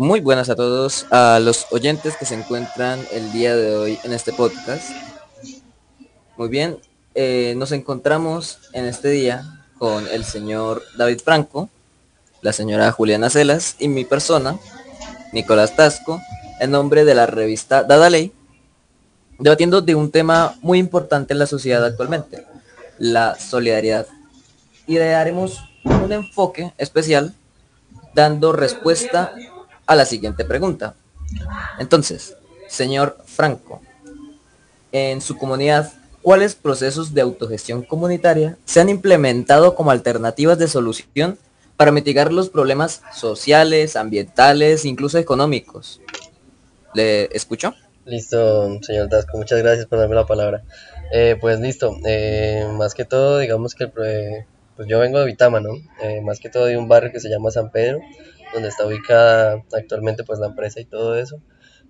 Muy buenas a todos, a los oyentes que se encuentran el día de hoy en este podcast. Muy bien, eh, nos encontramos en este día con el señor David Franco, la señora Juliana Celas y mi persona, Nicolás Tasco, en nombre de la revista Dada Ley, debatiendo de un tema muy importante en la sociedad actualmente, la solidaridad. Y le daremos un enfoque especial dando respuesta a la siguiente pregunta. Entonces, señor Franco, en su comunidad, ¿cuáles procesos de autogestión comunitaria se han implementado como alternativas de solución para mitigar los problemas sociales, ambientales, incluso económicos? ¿Le escucho? Listo, señor Dasco, muchas gracias por darme la palabra. Eh, pues listo, eh, más que todo, digamos que pues yo vengo de Vitama, ¿no? Eh, más que todo de un barrio que se llama San Pedro, donde está ubicada actualmente pues la empresa y todo eso.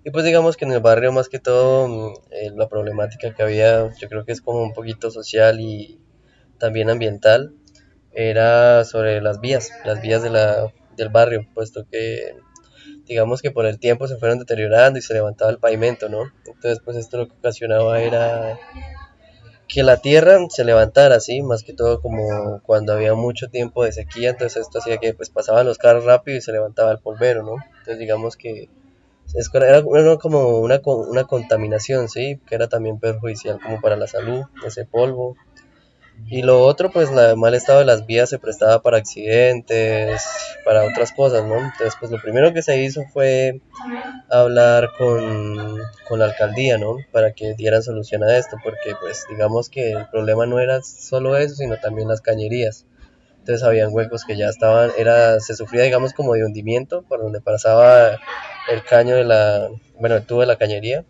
Y pues digamos que en el barrio más que todo mm, eh, la problemática que había, yo creo que es como un poquito social y también ambiental, era sobre las vías, las vías de la, del barrio, puesto que digamos que por el tiempo se fueron deteriorando y se levantaba el pavimento, ¿no? Entonces pues esto lo que ocasionaba era que la tierra se levantara así, más que todo como cuando había mucho tiempo de sequía, entonces esto hacía que pues pasaban los carros rápido y se levantaba el polvero, ¿no? Entonces digamos que era, como una, una contaminación, ¿sí? Que era también perjudicial como para la salud, ese polvo, y lo otro, pues el mal estado de las vías se prestaba para accidentes, para otras cosas, ¿no? Entonces, pues lo primero que se hizo fue hablar con, con la alcaldía, ¿no? Para que dieran solución a esto, porque pues digamos que el problema no era solo eso, sino también las cañerías. Entonces habían huecos que ya estaban, era, se sufría digamos como de hundimiento por donde pasaba el caño de la, bueno, el tubo de la cañería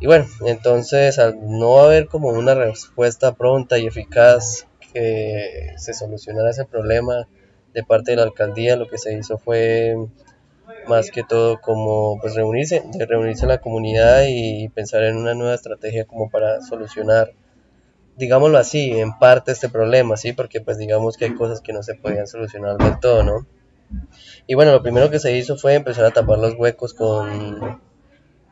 y bueno, entonces al no haber como una respuesta pronta y eficaz que se solucionara ese problema de parte de la alcaldía, lo que se hizo fue más que todo como pues reunirse, de reunirse la comunidad y pensar en una nueva estrategia como para solucionar, digámoslo así, en parte este problema, sí, porque pues digamos que hay cosas que no se podían solucionar del todo, ¿no? Y bueno, lo primero que se hizo fue empezar a tapar los huecos con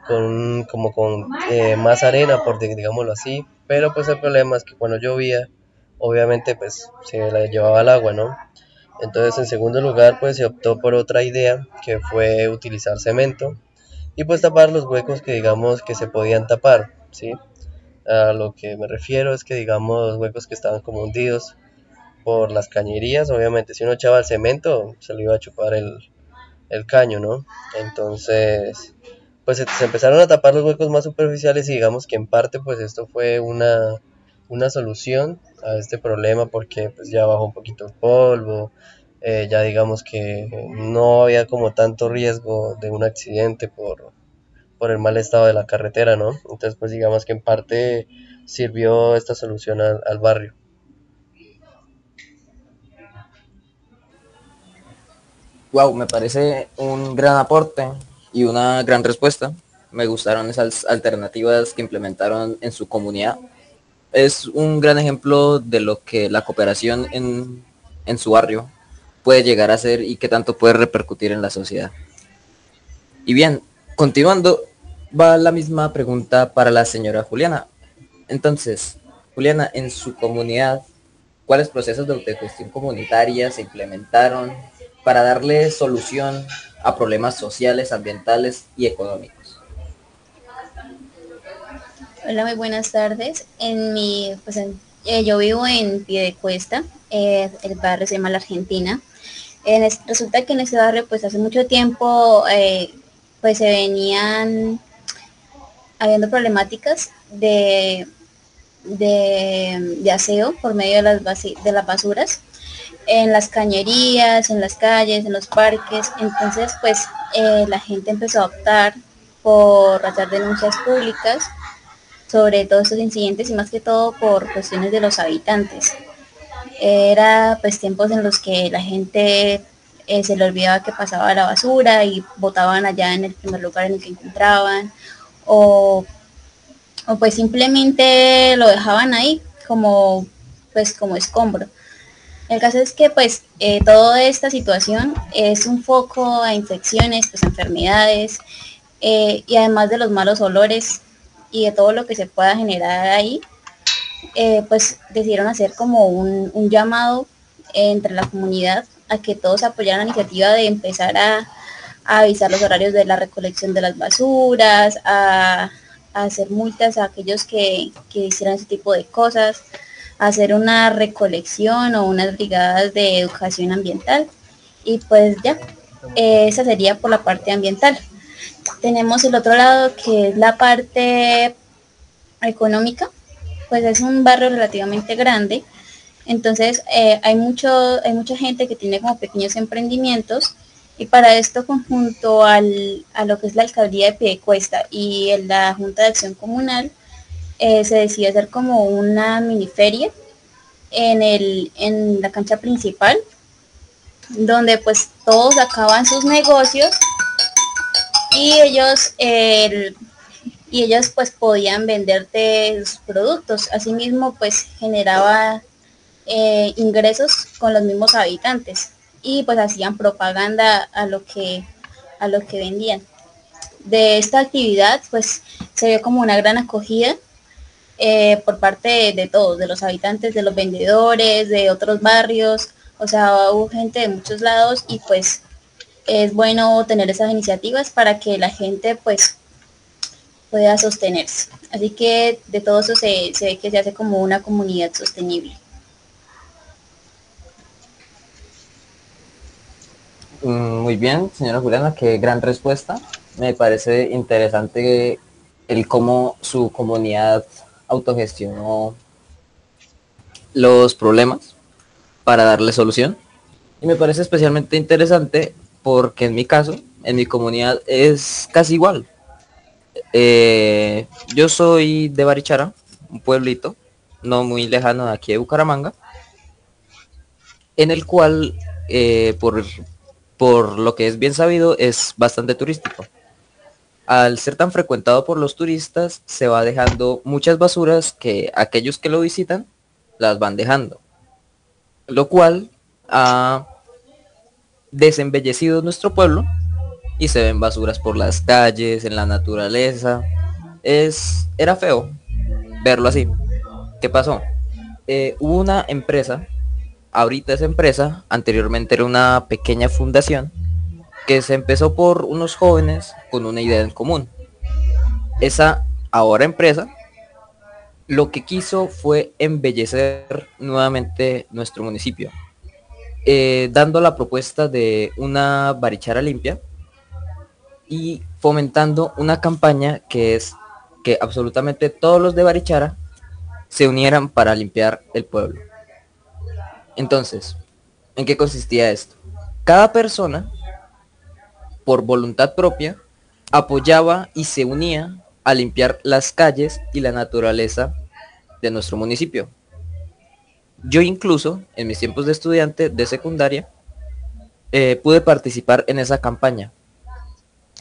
como con eh, más arena por digámoslo así. Pero pues el problema es que cuando llovía obviamente pues se la llevaba el agua no entonces en segundo lugar pues se optó por otra idea que fue utilizar cemento y pues tapar los huecos que digamos que se podían tapar sí a lo que me refiero es que digamos los huecos que estaban como hundidos por las cañerías obviamente si uno echaba el cemento se le iba a chupar el, el caño no entonces pues se, empezaron a tapar los huecos más superficiales y digamos que en parte pues esto fue una, una solución a este problema porque pues ya bajó un poquito el polvo, eh, ya digamos que no había como tanto riesgo de un accidente por, por el mal estado de la carretera, ¿no? Entonces pues digamos que en parte sirvió esta solución al, al barrio. Wow, me parece un gran aporte y una gran respuesta. Me gustaron esas alternativas que implementaron en su comunidad. Es un gran ejemplo de lo que la cooperación en, en su barrio puede llegar a ser y qué tanto puede repercutir en la sociedad. Y bien, continuando, va la misma pregunta para la señora Juliana. Entonces, Juliana, en su comunidad, ¿cuáles procesos de autogestión comunitaria se implementaron para darle solución a problemas sociales, ambientales y económicos. Hola, muy buenas tardes. En mi, pues eh, yo vivo en Piedecuesta, eh, el barrio se llama La Argentina. En resulta que en ese barrio, pues hace mucho tiempo, eh, pues se venían habiendo problemáticas de, de, aseo por medio de las, de las basuras en las cañerías, en las calles, en los parques. Entonces, pues eh, la gente empezó a optar por hacer denuncias públicas sobre todos estos incidentes y más que todo por cuestiones de los habitantes. Era pues tiempos en los que la gente eh, se le olvidaba que pasaba la basura y botaban allá en el primer lugar en el que encontraban o, o pues simplemente lo dejaban ahí como pues como escombro. El caso es que pues eh, toda esta situación es un foco a infecciones, pues enfermedades eh, y además de los malos olores y de todo lo que se pueda generar ahí, eh, pues decidieron hacer como un, llamado entre la comunidad a que todos apoyaran la iniciativa de empezar a, avisar los horarios de la recolección de las basuras, a, hacer multas a aquellos que, que hicieran ese tipo de cosas, hacer una recolección o unas brigadas de educación ambiental. Y pues ya, esa sería por la parte ambiental. Tenemos el otro lado que es la parte económica, pues es un barrio relativamente grande, entonces eh, hay, mucho, hay mucha gente que tiene como pequeños emprendimientos y para esto conjunto al, a lo que es la alcaldía de Piedecuesta y la Junta de Acción Comunal, eh, se decidió hacer como una mini feria en, el, en la cancha principal, donde pues todos acaban sus negocios y ellos y ellos pues podían venderte sus productos. Asimismo pues generaba eh, ingresos con los mismos habitantes y pues hacían propaganda a lo que a lo que vendían. De esta actividad pues se ve como una gran acogida eh, por parte de, todos, de los habitantes, de los vendedores, de otros barrios, o sea, hubo gente de muchos lados y pues es bueno tener esas iniciativas para que la gente pues pueda sostenerse. Así que de todo eso se, ve que se hace como una comunidad sostenible. Mm, muy bien, señora Juliana, qué gran respuesta. Me parece interesante el cómo su comunidad autogestionó los problemas para darle solución. Y me parece especialmente interesante porque en mi caso, en mi comunidad es casi igual. Eh, yo soy de Barichara, un pueblito no muy lejano de aquí de Bucaramanga, en el cual, eh, por, por lo que es bien sabido, es bastante turístico al ser tan frecuentado por los turistas, se va dejando muchas basuras que aquellos que lo visitan las van dejando. Lo cual ha desembellecido nuestro pueblo y se ven basuras por las calles, en la naturaleza. Es, era feo verlo así. ¿Qué pasó? Eh, hubo una empresa, ahorita esa empresa, anteriormente era una pequeña fundación, que se empezó por unos jóvenes con una idea en común. Esa ahora empresa lo que quiso fue embellecer nuevamente nuestro municipio, eh, dando la propuesta de una barichara limpia y fomentando una campaña que es que absolutamente todos los de Barichara se unieran para limpiar el pueblo. Entonces, ¿en qué consistía esto? Cada persona por voluntad propia, apoyaba y se unía a limpiar las calles y la naturaleza de nuestro municipio. Yo incluso, en mis tiempos de estudiante de secundaria, eh, pude participar en esa campaña.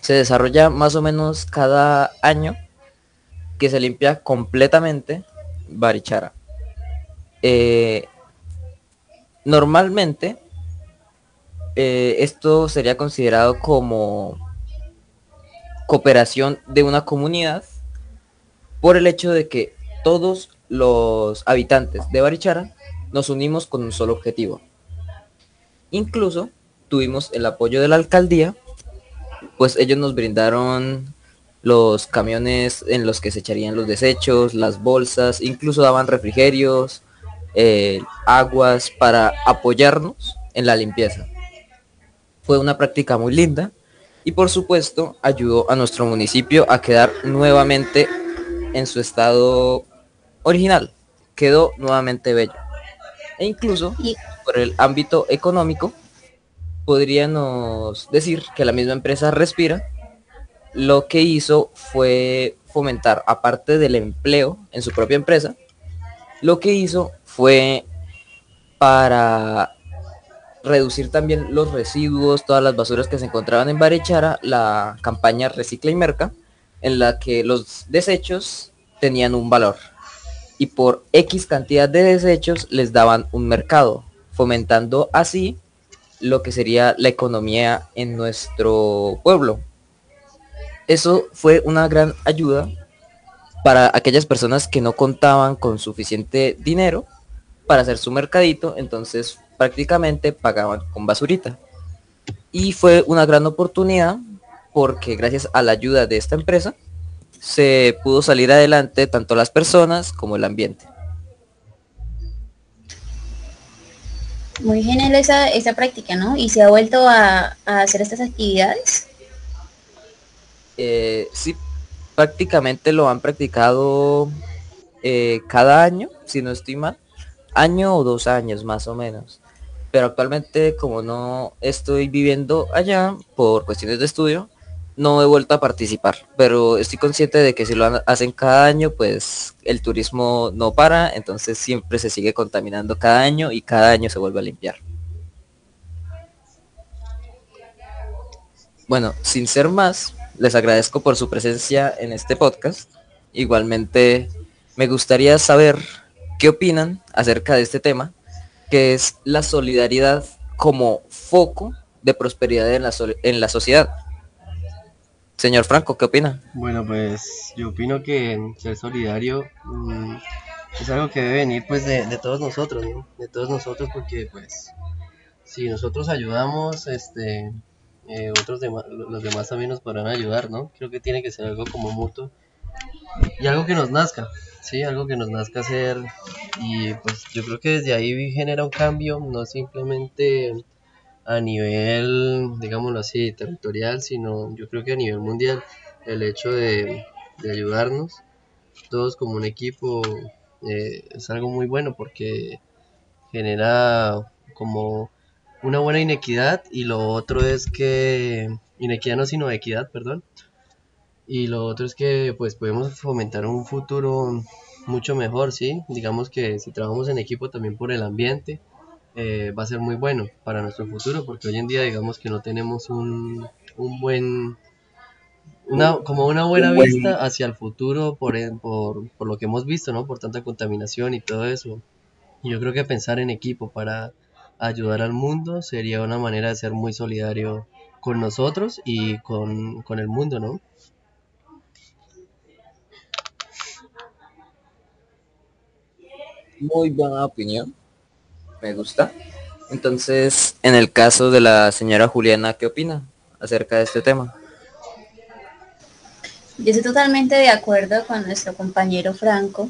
Se desarrolla más o menos cada año que se limpia completamente Barichara. Eh, normalmente eh, esto sería considerado como cooperación de una comunidad por el hecho de que todos los habitantes de Barichara nos unimos con un solo objetivo. Incluso tuvimos el apoyo de la alcaldía, pues ellos nos brindaron los camiones en los que se echarían los desechos, las bolsas, incluso daban refrigerios, eh, aguas para apoyarnos en la limpieza. Fue una práctica muy linda y por supuesto ayudó a nuestro municipio a quedar nuevamente en su estado original. Quedó nuevamente bello. E incluso por el ámbito económico podríamos decir que la misma empresa Respira lo que hizo fue fomentar, aparte del empleo en su propia empresa, lo que hizo fue para reducir también los residuos, todas las basuras que se encontraban en Barechara, la campaña Recicla y Merca, en la que los desechos tenían un valor y por X cantidad de desechos les daban un mercado, fomentando así lo que sería la economía en nuestro pueblo. Eso fue una gran ayuda para aquellas personas que no contaban con suficiente dinero para hacer su mercadito, entonces prácticamente pagaban con basurita. Y fue una gran oportunidad porque gracias a la ayuda de esta empresa se pudo salir adelante tanto las personas como el ambiente. Muy genial esa, esa práctica, ¿no? ¿Y se ha vuelto a, hacer estas actividades? Eh, sí, prácticamente lo han practicado eh, cada año, si no estoy mal, año o dos años más o menos. Pero actualmente como no estoy viviendo allá por cuestiones de estudio, no he vuelto a participar, pero estoy consciente de que si lo hacen cada año, pues el turismo no para, entonces siempre se sigue contaminando cada año y cada año se vuelve a limpiar. Bueno, sin ser más, les agradezco por su presencia en este podcast. Igualmente, me gustaría saber qué opinan acerca de este tema, que es la solidaridad como foco de prosperidad en la, en la sociedad. Señor Franco, ¿qué opina? Bueno, pues yo opino que ser solidario mm, es algo que debe venir pues de, todos nosotros, ¿no? De todos nosotros porque pues si nosotros ayudamos, este, eh, otros demás, los demás también nos podrán ayudar, ¿no? Creo que tiene que ser algo como mutuo y algo que nos nazca, sí, algo que nos nazca hacer. Y pues yo creo que desde ahí genera un cambio, no simplemente a nivel, digámoslo así, territorial, sino yo creo que a nivel mundial el hecho de, ayudarnos todos como un equipo eh, es algo muy bueno porque genera como una buena inequidad y lo otro es que inequidad no sino equidad perdón y lo otro es que pues podemos fomentar un futuro mucho mejor sí digamos que si trabajamos en equipo también por el ambiente eh, va a ser muy bueno para nuestro futuro porque hoy en día digamos que no tenemos un, un buen una, como una buena vista hacia el futuro por, por, por, lo que hemos visto, ¿no? Por tanta contaminación y todo eso. yo creo que pensar en equipo para ayudar al mundo sería una manera de ser muy solidario con nosotros y con, con el mundo, ¿no? Muy buena opinión me gusta. Entonces, en el caso de la señora Juliana, ¿qué opina acerca de este tema? Yo estoy totalmente de acuerdo con nuestro compañero Franco,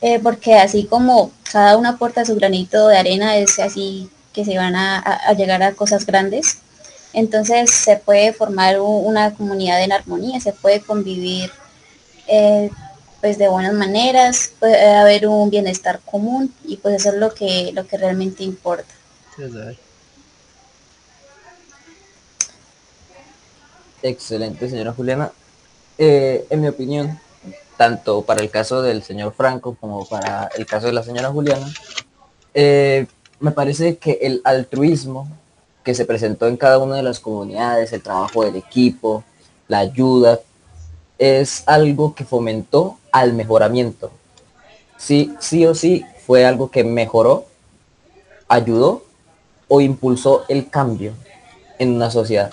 eh, porque así como cada uno aporta su granito de arena, es así que se van a, llegar a cosas grandes. Entonces se puede formar una comunidad en armonía, se puede convivir eh, pues de buenas maneras, puede haber un bienestar común y pues eso es lo que, lo que realmente importa. Excelente, señora Juliana. Eh, en mi opinión, tanto para el caso del señor Franco como para el caso de la señora Juliana, eh, me parece que el altruismo que se presentó en cada una de las comunidades, el trabajo del equipo, la ayuda, es algo que fomentó al mejoramiento. Sí, sí o sí fue algo que mejoró, ayudó o impulsó el cambio en una sociedad.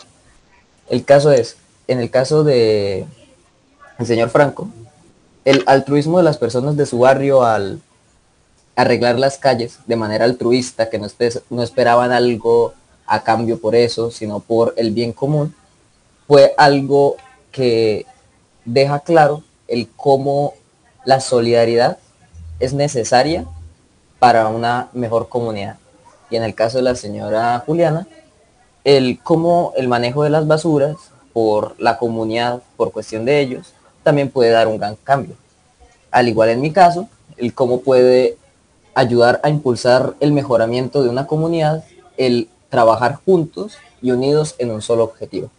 El caso es, en el caso de el señor Franco, el altruismo de las personas de su barrio al arreglar las calles de manera altruista, que no, no esperaban algo a cambio por eso, sino por el bien común, fue algo que deja claro el cómo la solidaridad es necesaria para una mejor comunidad. Y en el caso de la señora Juliana, el cómo el manejo de las basuras por la comunidad, por cuestión de ellos, también puede dar un gran cambio. Al igual en mi caso, el cómo puede ayudar a impulsar el mejoramiento de una comunidad, el trabajar juntos y unidos en un solo objetivo.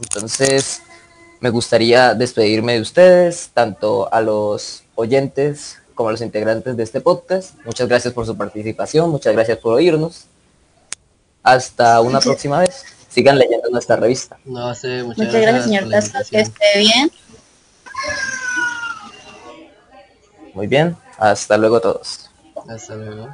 Entonces, me gustaría despedirme de ustedes, tanto a los oyentes como a los integrantes de este podcast. Muchas gracias por su participación, muchas gracias por oírnos. Hasta una próxima vez. Sigan leyendo nuestra revista. No, muchas, muchas, gracias, señor Que esté bien. Muy bien. Hasta luego todos. Hasta luego.